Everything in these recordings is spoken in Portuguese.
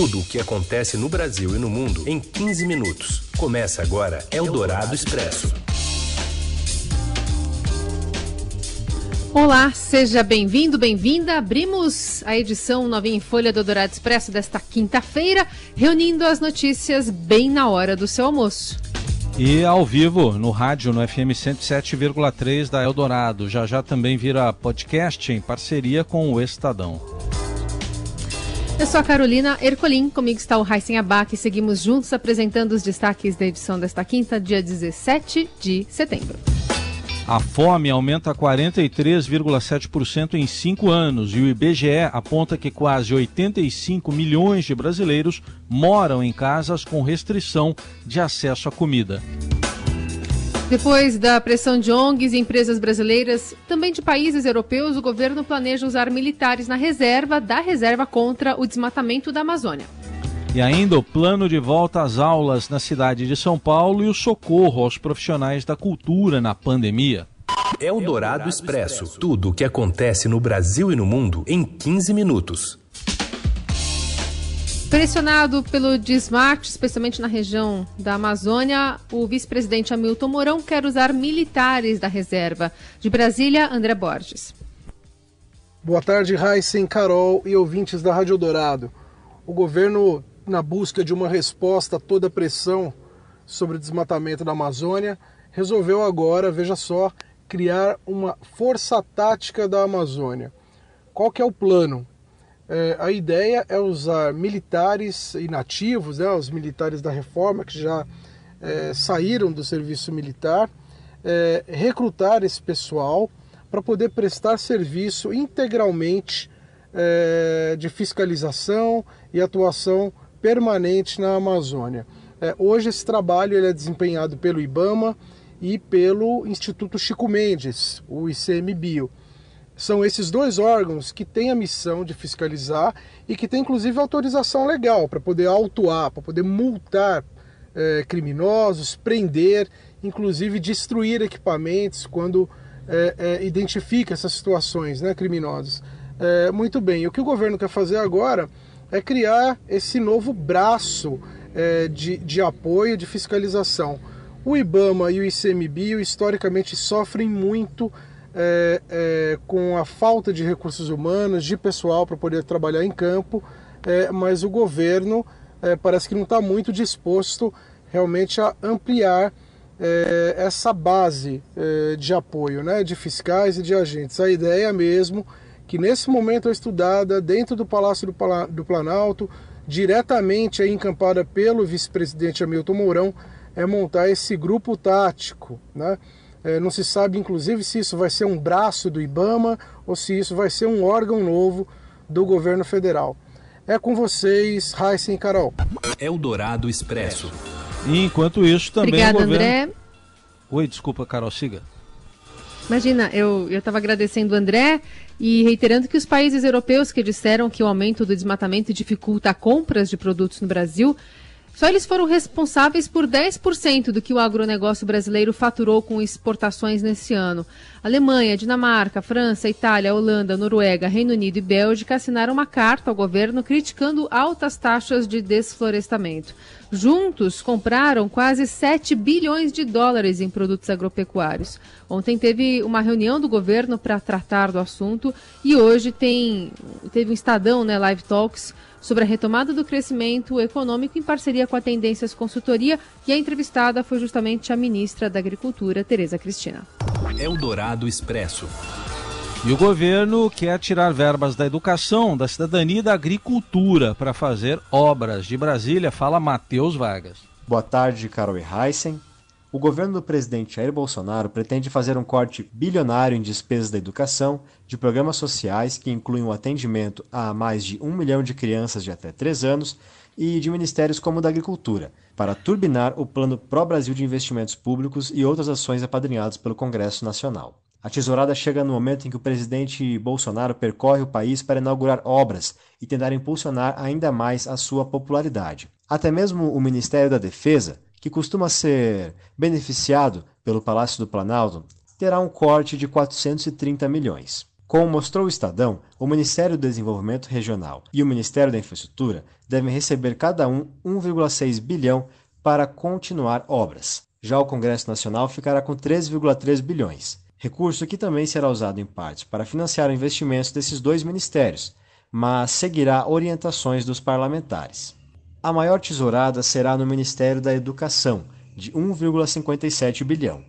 Tudo o que acontece no Brasil e no mundo em 15 minutos. Começa agora Eldorado Expresso. Olá, seja bem-vindo, bem-vinda. Abrimos a edição novinha em Folha do Dourado Expresso desta quinta-feira, reunindo as notícias bem na hora do seu almoço. E ao vivo no rádio no FM 107,3 da Eldorado. Já já também vira podcast em parceria com o Estadão. Eu sou a Carolina Ercolim, comigo está o Raíssen Abac e seguimos juntos apresentando os destaques da edição desta quinta, dia 17 de setembro. A fome aumenta 43,7% em cinco anos e o IBGE aponta que quase 85 milhões de brasileiros moram em casas com restrição de acesso à comida. Depois da pressão de ONGs e empresas brasileiras, também de países europeus, o governo planeja usar militares na reserva da reserva contra o desmatamento da Amazônia. E ainda o plano de volta às aulas na cidade de São Paulo e o socorro aos profissionais da cultura na pandemia. É o Dourado Expresso. Tudo o que acontece no Brasil e no mundo em 15 minutos. Pressionado pelo desmate, especialmente na região da Amazônia, o vice-presidente Hamilton Mourão quer usar militares da reserva. De Brasília, André Borges. Boa tarde, Heisen, Carol e ouvintes da Rádio Dourado. O governo na busca de uma resposta a toda a pressão sobre o desmatamento da Amazônia, resolveu agora, veja só, criar uma força tática da Amazônia. Qual que é o plano? É, a ideia é usar militares inativos, né, os militares da reforma que já é, saíram do serviço militar, é, recrutar esse pessoal para poder prestar serviço integralmente é, de fiscalização e atuação permanente na Amazônia. É, hoje esse trabalho ele é desempenhado pelo IBAMA e pelo Instituto Chico Mendes, o ICMBio. São esses dois órgãos que têm a missão de fiscalizar e que têm inclusive autorização legal para poder autuar, para poder multar é, criminosos, prender, inclusive destruir equipamentos quando é, é, identifica essas situações né, criminosas. Muito bem, o que o governo quer fazer agora é criar esse novo braço de, de apoio, de fiscalização. O IBAMA e o ICMBio historicamente sofrem muito é, é, com a falta de recursos humanos, de pessoal para poder trabalhar em campo, é, mas o governo é, parece que não está muito disposto realmente a ampliar é, essa base é, de apoio né, de fiscais e de agentes. A ideia mesmo que nesse momento é estudada dentro do Palácio do Planalto, diretamente encampada pelo vice-presidente Hamilton Mourão, é montar esse grupo tático. Né? É, não se sabe, inclusive, se isso vai ser um braço do IBAMA ou se isso vai ser um órgão novo do governo federal. É com vocês, Heisen e Carol. É o Dourado Expresso. E enquanto isso, também Obrigada, o governo... André. Oi, desculpa, Carol, siga. Imagina, eu estava agradecendo o André e reiterando que os países europeus que disseram que o aumento do desmatamento dificulta compras de produtos no Brasil, só eles foram responsáveis por 10% do que o agronegócio brasileiro faturou com exportações nesse ano. Alemanha, Dinamarca, França, Itália, Holanda, Noruega, Reino Unido e Bélgica assinaram uma carta ao governo criticando altas taxas de desflorestamento. Juntos, compraram quase 7 bilhões de dólares em produtos agropecuários. Ontem teve uma reunião do governo para tratar do assunto e hoje tem, teve um Estadão, né, Live Talks, sobre a retomada do crescimento econômico em parceria com a Tendências Consultoria e a entrevistada foi justamente a ministra da Agricultura, Tereza Cristina. Eldorado Expresso. E o governo quer tirar verbas da educação, da cidadania e da agricultura para fazer obras. De Brasília, fala Matheus Vargas. Boa tarde, Carol e Heisen. O governo do presidente Jair Bolsonaro pretende fazer um corte bilionário em despesas da educação, de programas sociais que incluem o atendimento a mais de um milhão de crianças de até 3 anos e de ministérios como o da Agricultura, para turbinar o Plano Pró-Brasil de Investimentos Públicos e outras ações apadrinhadas pelo Congresso Nacional. A tesourada chega no momento em que o presidente Bolsonaro percorre o país para inaugurar obras e tentar impulsionar ainda mais a sua popularidade. Até mesmo o Ministério da Defesa, que costuma ser beneficiado pelo Palácio do Planalto, terá um corte de 430 milhões. Como mostrou o Estadão, o Ministério do Desenvolvimento Regional e o Ministério da Infraestrutura devem receber cada um 1,6 bilhão para continuar obras. Já o Congresso Nacional ficará com 3,3 bilhões, recurso que também será usado em parte para financiar investimentos desses dois ministérios, mas seguirá orientações dos parlamentares. A maior tesourada será no Ministério da Educação, de 1,57 bilhão.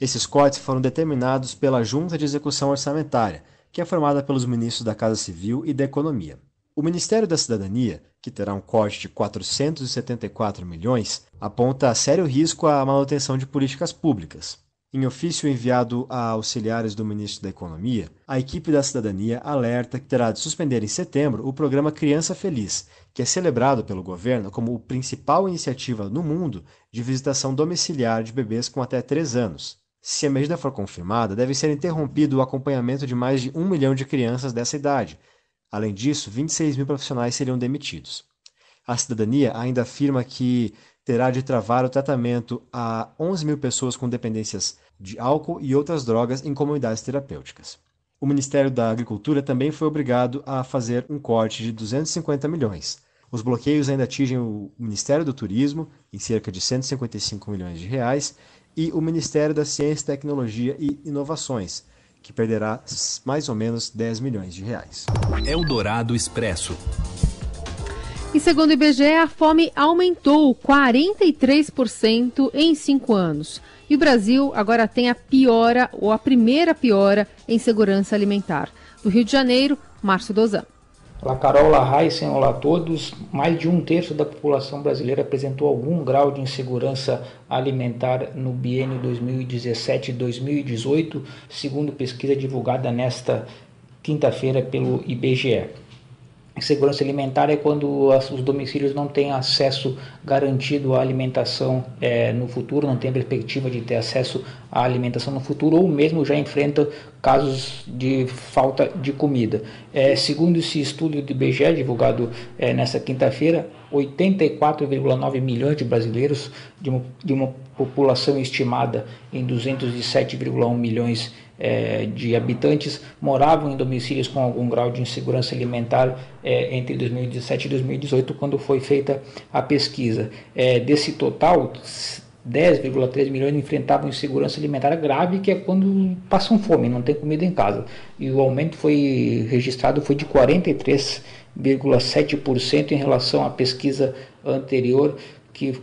Esses cortes foram determinados pela Junta de Execução Orçamentária, que é formada pelos ministros da Casa Civil e da Economia. O Ministério da Cidadania, que terá um corte de 474 milhões, aponta sério risco à manutenção de políticas públicas. Em ofício enviado a auxiliares do ministro da Economia, a equipe da Cidadania alerta que terá de suspender em setembro o programa Criança Feliz, que é celebrado pelo governo como a principal iniciativa no mundo de visitação domiciliar de bebês com até 3 anos. Se a medida for confirmada, deve ser interrompido o acompanhamento de mais de um milhão de crianças dessa idade. Além disso, 26 mil profissionais seriam demitidos. A cidadania ainda afirma que terá de travar o tratamento a 11 mil pessoas com dependências de álcool e outras drogas em comunidades terapêuticas. O Ministério da Agricultura também foi obrigado a fazer um corte de 250 milhões. Os bloqueios ainda atingem o Ministério do Turismo, em cerca de 155 milhões de reais, e o Ministério da Ciência, Tecnologia e Inovações, que perderá mais ou menos 10 milhões de reais. Eldorado Expresso. E segundo o IBGE, a fome aumentou 43% em cinco anos. E o Brasil agora tem a piora, ou a primeira piora, em segurança alimentar. Do Rio de Janeiro, Márcio Dozan. Olá Carol, olá Heisen, olá a todos. Mais de um terço da população brasileira apresentou algum grau de insegurança alimentar no biênio 2017-2018, segundo pesquisa divulgada nesta quinta-feira pelo IBGE. Segurança alimentar é quando os domicílios não têm acesso garantido à alimentação é, no futuro, não tem perspectiva de ter acesso à alimentação no futuro, ou mesmo já enfrenta casos de falta de comida. É, segundo esse estudo do IBGE, divulgado é, nesta quinta-feira, 84,9 milhões de brasileiros, de uma, de uma população estimada em 207,1 milhões é, de habitantes moravam em domicílios com algum grau de insegurança alimentar é, entre 2017 e 2018, quando foi feita a pesquisa. É, desse total, 10,3 milhões enfrentavam insegurança alimentar grave, que é quando passam fome, não tem comida em casa. E o aumento foi registrado foi de 43,7% em relação à pesquisa anterior, que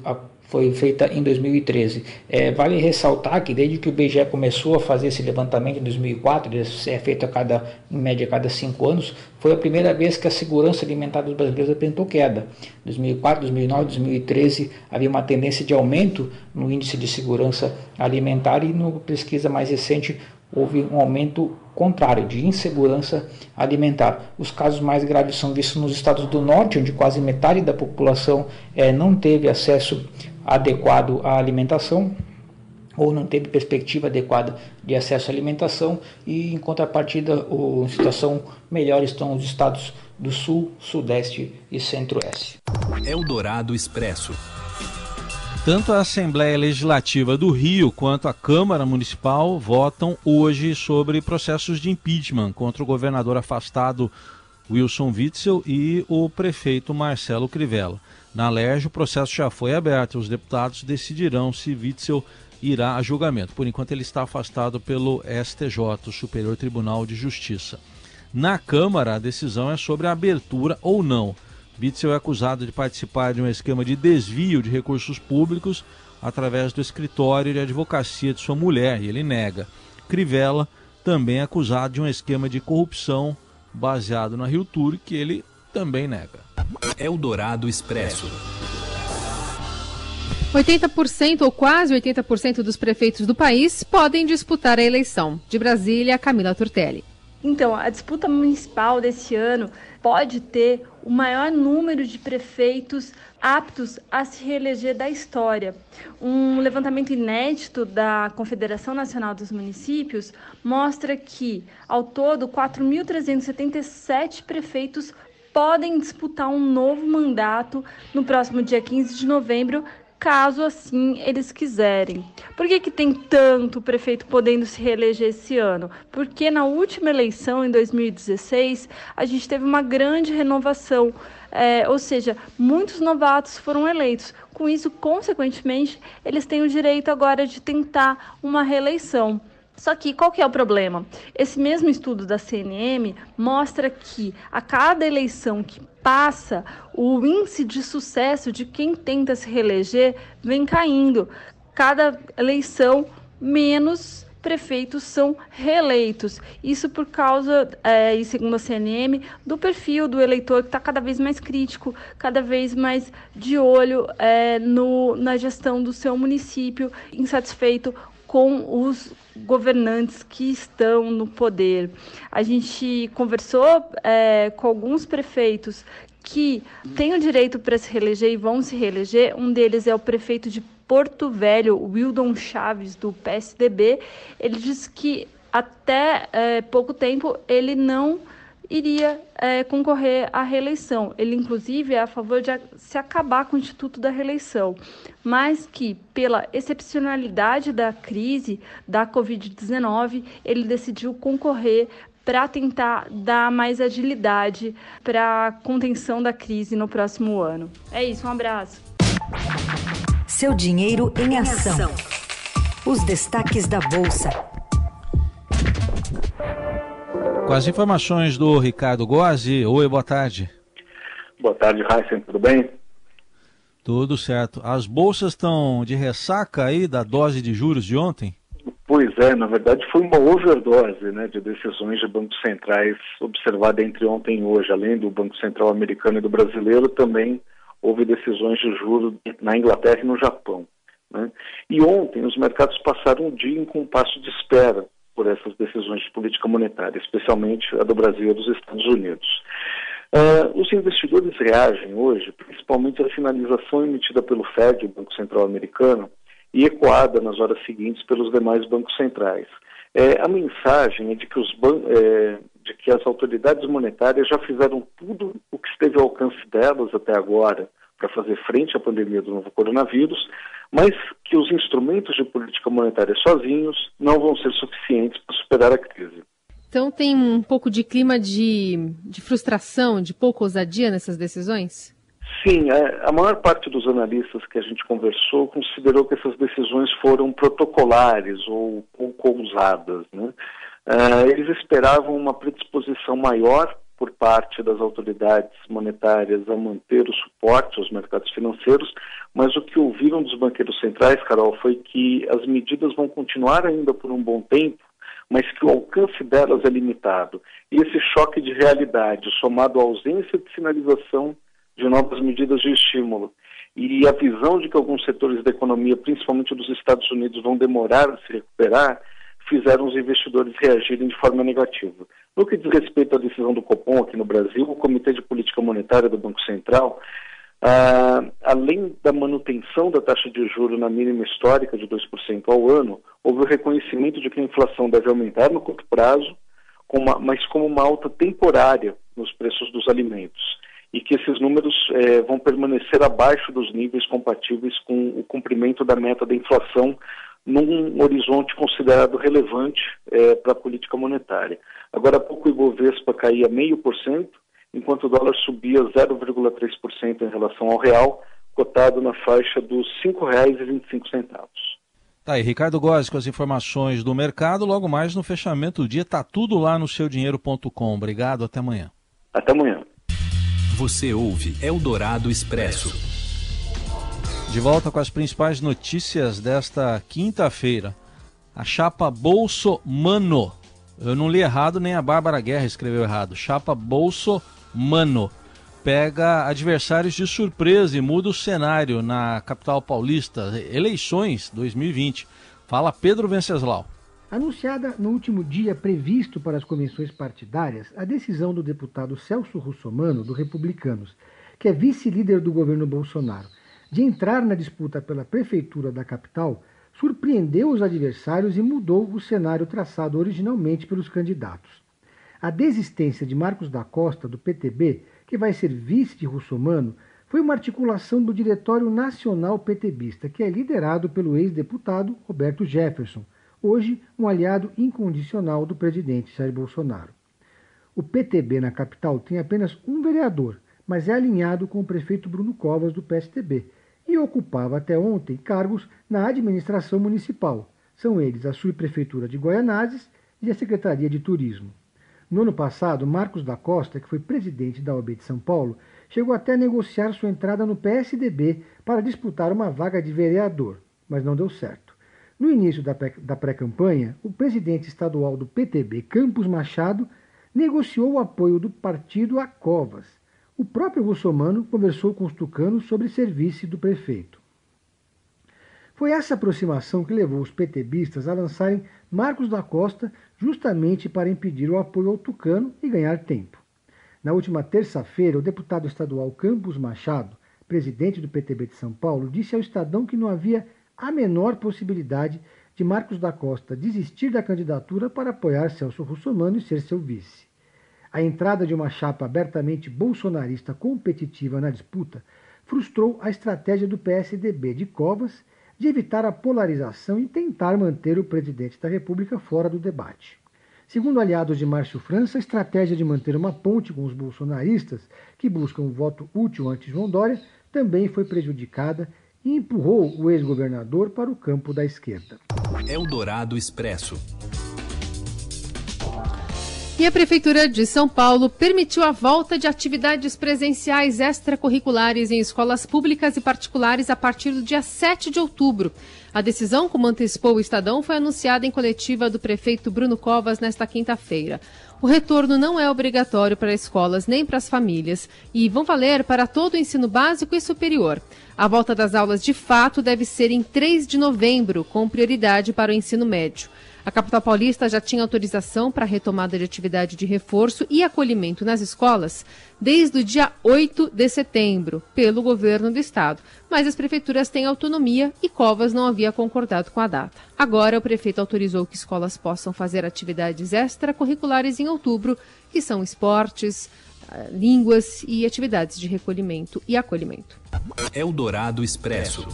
foi feita em 2013. É, vale ressaltar que desde que o IBGE começou a fazer esse levantamento em 2004, ele é feito a cada, em média a cada cinco anos, foi a primeira vez que a segurança alimentar dos brasileiros apresentou queda. 2004, 2009, 2013 havia uma tendência de aumento no índice de segurança alimentar e no pesquisa mais recente houve um aumento contrário de insegurança alimentar. Os casos mais graves são vistos nos estados do norte, onde quase metade da população é, não teve acesso adequado à alimentação ou não teve perspectiva adequada de acesso à alimentação e em contrapartida em situação melhor estão os estados do sul, sudeste e centro-oeste. Eldorado Expresso. Tanto a Assembleia Legislativa do Rio quanto a Câmara Municipal votam hoje sobre processos de impeachment contra o governador afastado Wilson Witzel e o prefeito Marcelo Crivella. Na LERJ, o processo já foi aberto. Os deputados decidirão se Witzel irá a julgamento. Por enquanto, ele está afastado pelo STJ, o Superior Tribunal de Justiça. Na Câmara, a decisão é sobre a abertura ou não Bitzel é acusado de participar de um esquema de desvio de recursos públicos através do escritório de advocacia de sua mulher, e ele nega. Crivella também é acusado de um esquema de corrupção baseado na Rio Tour, que ele também nega. Eldorado Expresso. 80% ou quase 80% dos prefeitos do país podem disputar a eleição. De Brasília, Camila Turtelli. Então, a disputa municipal desse ano pode ter o maior número de prefeitos aptos a se reeleger da história. Um levantamento inédito da Confederação Nacional dos Municípios mostra que, ao todo, 4.377 prefeitos podem disputar um novo mandato no próximo dia 15 de novembro, caso assim eles quiserem. Por que, que tem tanto prefeito podendo se reeleger esse ano? Porque na última eleição, em 2016, a gente teve uma grande renovação. É, ou seja, muitos novatos foram eleitos. Com isso, consequentemente, eles têm o direito agora de tentar uma reeleição. Só que qual que é o problema? Esse mesmo estudo da CNM mostra que a cada eleição que passa, o índice de sucesso de quem tenta se reeleger vem caindo. Cada eleição, menos prefeitos são reeleitos. Isso por causa, é, e segundo a CNM, do perfil do eleitor que está cada vez mais crítico, cada vez mais de olho é, no, na gestão do seu município, insatisfeito com os governantes que estão no poder. A gente conversou é, com alguns prefeitos que têm o direito para se reeleger e vão se reeleger. Um deles é o prefeito de Porto Velho, Wildon Chaves, do PSDB. Ele disse que até é, pouco tempo ele não iria é, concorrer à reeleição. Ele, inclusive, é a favor de se acabar com o Instituto da Reeleição, mas que, pela excepcionalidade da crise da Covid-19, ele decidiu concorrer para tentar dar mais agilidade para a contenção da crise no próximo ano. É isso, um abraço. Seu dinheiro em ação. Os destaques da Bolsa. Com as informações do Ricardo Gozzi. Oi, boa tarde. Boa tarde, Heisen, tudo bem? Tudo certo. As bolsas estão de ressaca aí da dose de juros de ontem? Pois é, na verdade foi uma overdose né, de decisões de bancos centrais observada entre ontem e hoje. Além do Banco Central americano e do brasileiro, também houve decisões de juros na Inglaterra e no Japão. Né? E ontem os mercados passaram um dia em compasso de espera por essas decisões de política monetária, especialmente a do Brasil e dos Estados Unidos. Uh, os investidores reagem hoje, principalmente à sinalização emitida pelo Fed, o Banco Central Americano, e ecoada nas horas seguintes pelos demais bancos centrais. É, a mensagem é de que, é, de que as autoridades monetárias já fizeram tudo o que esteve ao alcance delas até agora para fazer frente à pandemia do novo coronavírus, mas que os instrumentos de política monetária sozinhos não vão ser suficientes para superar a crise. Então tem um pouco de clima de, de frustração, de pouca ousadia nessas decisões? Sim, a, é, a maior parte dos analistas que a gente conversou considerou que essas decisões foram protocolares ou pouco ousadas. Né? Uh, eles esperavam uma predisposição maior por parte das autoridades monetárias a manter o suporte aos mercados financeiros, mas o que ouviram dos banqueiros centrais, Carol, foi que as medidas vão continuar ainda por um bom tempo, mas que o alcance delas é limitado. E esse choque de realidade, somado à ausência de sinalização de novas medidas de estímulo e a visão de que alguns setores da economia, principalmente dos Estados Unidos, vão demorar a se recuperar, fizeram os investidores reagirem de forma negativa. No que diz respeito à decisão do Copom aqui no Brasil, o Comitê de Política Monetária do Banco Central, ah, além da manutenção da taxa de juros na mínima histórica de 2% ao ano, houve o reconhecimento de que a inflação deve aumentar no curto prazo, com uma, mas como uma alta temporária nos preços dos alimentos e que esses números eh, vão permanecer abaixo dos níveis compatíveis com o cumprimento da meta da inflação num horizonte considerado relevante é, para a política monetária. Agora há pouco o Ibovespa caía meio por cento, enquanto o dólar subia 0,3% em relação ao real, cotado na faixa dos R$ 5,25. Tá aí, Ricardo Góes com as informações do mercado. Logo mais no fechamento do dia, tá tudo lá no seudinheiro.com. Obrigado, até amanhã. Até amanhã. Você ouve Eldorado Expresso. De volta com as principais notícias desta quinta-feira. A chapa Bolso Mano. Eu não li errado, nem a Bárbara Guerra escreveu errado. Chapa Bolso Mano. Pega adversários de surpresa e muda o cenário na capital paulista. Eleições 2020. Fala Pedro Venceslau. Anunciada no último dia previsto para as convenções partidárias, a decisão do deputado Celso Russomano, do Republicanos, que é vice-líder do governo Bolsonaro, de entrar na disputa pela prefeitura da capital surpreendeu os adversários e mudou o cenário traçado originalmente pelos candidatos. A desistência de Marcos da Costa, do PTB, que vai ser vice de Russomano, foi uma articulação do Diretório Nacional PTBista, que é liderado pelo ex-deputado Roberto Jefferson, hoje um aliado incondicional do presidente Jair Bolsonaro. O PTB na capital tem apenas um vereador, mas é alinhado com o prefeito Bruno Covas do PSTB e ocupava até ontem cargos na administração municipal. São eles a subprefeitura de Goianazes e a Secretaria de Turismo. No ano passado, Marcos da Costa, que foi presidente da OAB de São Paulo, chegou até a negociar sua entrada no PSDB para disputar uma vaga de vereador, mas não deu certo. No início da pré-campanha, o presidente estadual do PTB, Campos Machado, negociou o apoio do partido a Covas. O próprio Russomano conversou com os tucanos sobre serviço do prefeito. Foi essa aproximação que levou os PTBistas a lançarem Marcos da Costa justamente para impedir o apoio ao tucano e ganhar tempo. Na última terça-feira, o deputado estadual Campos Machado, presidente do PTB de São Paulo, disse ao Estadão que não havia a menor possibilidade de Marcos da Costa desistir da candidatura para apoiar Celso Russomano e ser seu vice. A entrada de uma chapa abertamente bolsonarista competitiva na disputa frustrou a estratégia do PSDB de Covas de evitar a polarização e tentar manter o presidente da República fora do debate. Segundo aliados de Márcio França, a estratégia de manter uma ponte com os bolsonaristas, que buscam um voto útil anti João Dória, também foi prejudicada e empurrou o ex-governador para o campo da esquerda. Eldorado Expresso. E a Prefeitura de São Paulo permitiu a volta de atividades presenciais extracurriculares em escolas públicas e particulares a partir do dia 7 de outubro. A decisão, como antecipou o Estadão, foi anunciada em coletiva do prefeito Bruno Covas nesta quinta-feira. O retorno não é obrigatório para escolas nem para as famílias e vão valer para todo o ensino básico e superior. A volta das aulas de fato deve ser em 3 de novembro, com prioridade para o ensino médio. A capital paulista já tinha autorização para a retomada de atividade de reforço e acolhimento nas escolas desde o dia 8 de setembro, pelo governo do estado. Mas as prefeituras têm autonomia e Covas não havia concordado com a data. Agora, o prefeito autorizou que escolas possam fazer atividades extracurriculares em outubro, que são esportes, eh, línguas e atividades de recolhimento e acolhimento. Eldorado Expresso.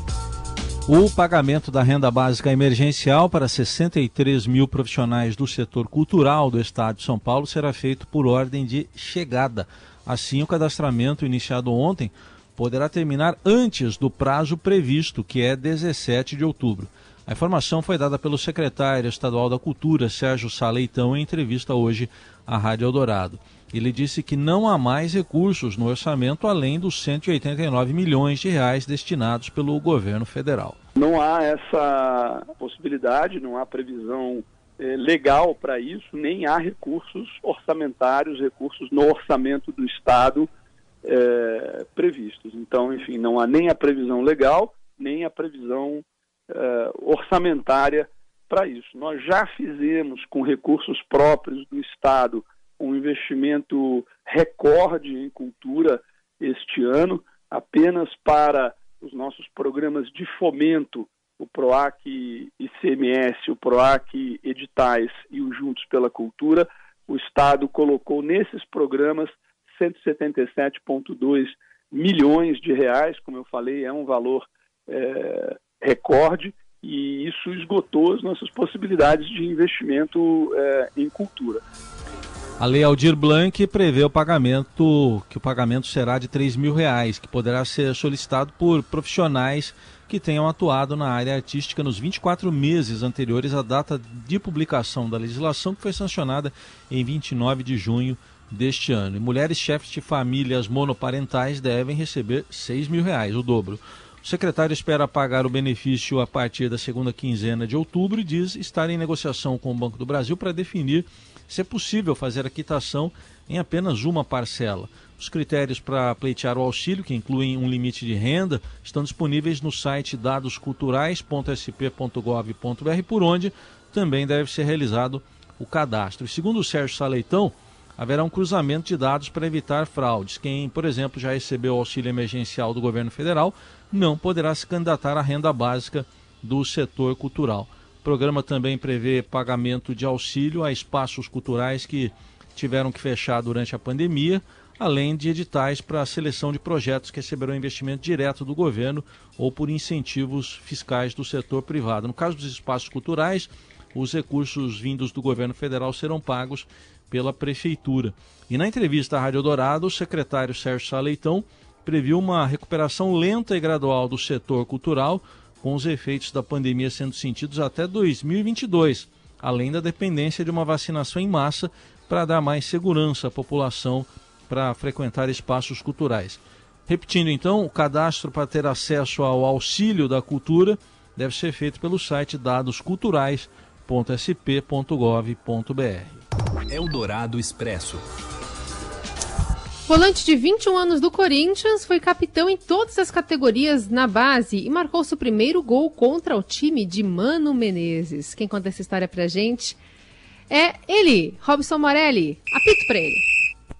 O pagamento da renda básica emergencial para 63 mil profissionais do setor cultural do Estado de São Paulo será feito por ordem de chegada. Assim, o cadastramento iniciado ontem poderá terminar antes do prazo previsto, que é 17 de outubro. A informação foi dada pelo secretário estadual da Cultura, Sérgio Saleitão, em entrevista hoje à Rádio Eldorado. Ele disse que não há mais recursos no orçamento além dos 189 milhões de reais destinados pelo governo federal. Não há essa possibilidade, não há previsão eh, legal para isso, nem há recursos orçamentários, recursos no orçamento do Estado eh, previstos. Então, enfim, não há nem a previsão legal, nem a previsão eh, orçamentária para isso. Nós já fizemos com recursos próprios do Estado um investimento recorde em cultura este ano, apenas para os nossos programas de fomento, o PROAC ICMS, o PROAC Editais e o Juntos pela Cultura, o Estado colocou nesses programas 177,2 milhões de reais, como eu falei, é um valor é, recorde, e isso esgotou as nossas possibilidades de investimento é, em cultura. A Lei Aldir Blanc prevê o pagamento, que o pagamento será de 3 mil reais, que poderá ser solicitado por profissionais que tenham atuado na área artística nos 24 meses anteriores à data de publicação da legislação, que foi sancionada em 29 de junho deste ano. E mulheres chefes de famílias monoparentais devem receber 6 mil reais, o dobro. O secretário espera pagar o benefício a partir da segunda quinzena de outubro e diz estar em negociação com o Banco do Brasil para definir se é possível fazer a quitação em apenas uma parcela. Os critérios para pleitear o auxílio, que incluem um limite de renda, estão disponíveis no site dadosculturais.sp.gov.br, por onde também deve ser realizado o cadastro. Segundo o Sérgio Saleitão, haverá um cruzamento de dados para evitar fraudes. Quem, por exemplo, já recebeu o auxílio emergencial do governo federal não poderá se candidatar à renda básica do setor cultural. O programa também prevê pagamento de auxílio a espaços culturais que tiveram que fechar durante a pandemia. além de editais para a seleção de projetos que receberão investimento direto do governo ou por incentivos fiscais do setor privado. No caso dos espaços culturais, os recursos vindos do governo federal serão pagos pela prefeitura. E na entrevista à Rádio Dourado, o secretário Sérgio Saleitão previu uma recuperação lenta e gradual do setor cultural, com os efeitos da pandemia sendo sentidos até 2022, além da dependência de uma vacinação em massa para dar mais segurança à população para frequentar espaços culturais. Repetindo então, o cadastro para ter acesso ao auxílio da cultura deve ser feito pelo site dadosculturais.sp.gov.br. Eldorado Expresso. Volante de 21 anos do Corinthians, foi capitão em todas as categorias na base e marcou seu primeiro gol contra o time de Mano Menezes. Quem conta essa história pra gente é ele, Robson Morelli. Apito pra ele.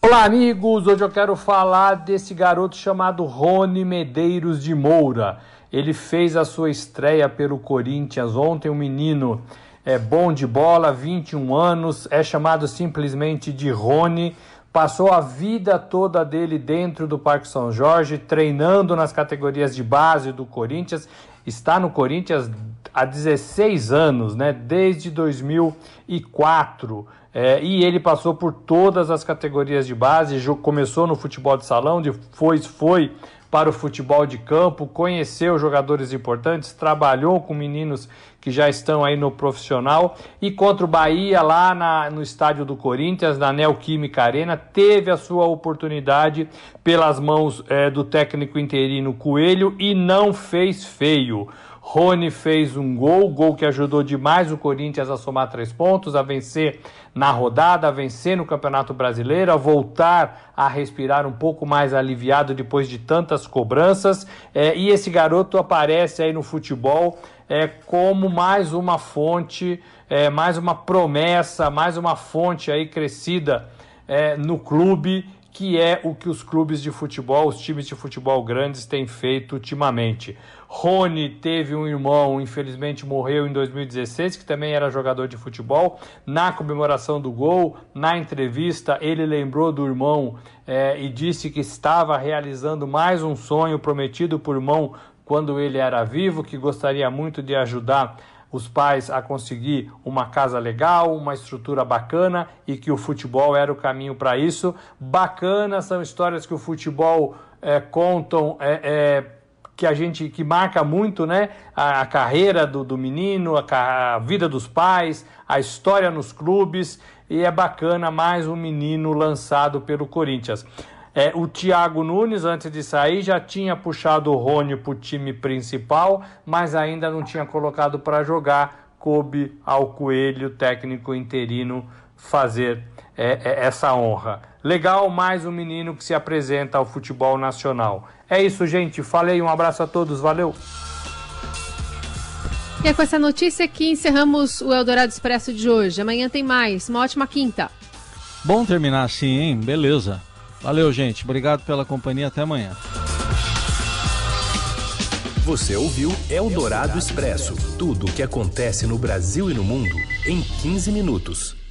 Olá, amigos! Hoje eu quero falar desse garoto chamado Rony Medeiros de Moura. Ele fez a sua estreia pelo Corinthians ontem, um menino é bom de bola, 21 anos, é chamado simplesmente de Rony passou a vida toda dele dentro do Parque São Jorge, treinando nas categorias de base do Corinthians. Está no Corinthians há 16 anos, né? Desde 2004. É, e ele passou por todas as categorias de base, começou no futebol de salão, depois foi para o futebol de campo, conheceu jogadores importantes, trabalhou com meninos que já estão aí no profissional e contra o Bahia lá na, no estádio do Corinthians, na Neoquímica Arena, teve a sua oportunidade pelas mãos é, do técnico interino Coelho e não fez feio. Rony fez um gol, gol que ajudou demais o Corinthians a somar três pontos, a vencer na rodada, a vencer no Campeonato Brasileiro, a voltar a respirar um pouco mais aliviado depois de tantas cobranças. É, e esse garoto aparece aí no futebol é, como mais uma fonte, é, mais uma promessa, mais uma fonte aí crescida é, no clube que é o que os clubes de futebol, os times de futebol grandes têm feito ultimamente. Rony teve um irmão, infelizmente morreu em 2016, que também era jogador de futebol. Na comemoração do gol, na entrevista, ele lembrou do irmão é, e disse que estava realizando mais um sonho prometido por irmão quando ele era vivo, que gostaria muito de ajudar os pais a conseguir uma casa legal, uma estrutura bacana e que o futebol era o caminho para isso. Bacana são histórias que o futebol é, contam. É, é, que a gente que marca muito né a, a carreira do, do menino a, a, vida dos pais a história nos clubes e é bacana mais um menino lançado pelo Corinthians é, o Thiago Nunes, antes de sair, já tinha puxado o Rony para o time principal, mas ainda não tinha colocado para jogar. Coube ao Coelho, técnico interino, fazer é, é, essa honra. Legal, mais um menino que se apresenta ao futebol nacional. É isso, gente. Falei, um abraço a todos, valeu! E é com essa notícia que encerramos o Eldorado Expresso de hoje. Amanhã tem mais. Uma ótima quinta. Bom terminar assim, hein? Beleza. Valeu, gente. Obrigado pela companhia. Até amanhã. Você ouviu Eldorado Expresso tudo o que acontece no Brasil e no mundo em 15 minutos.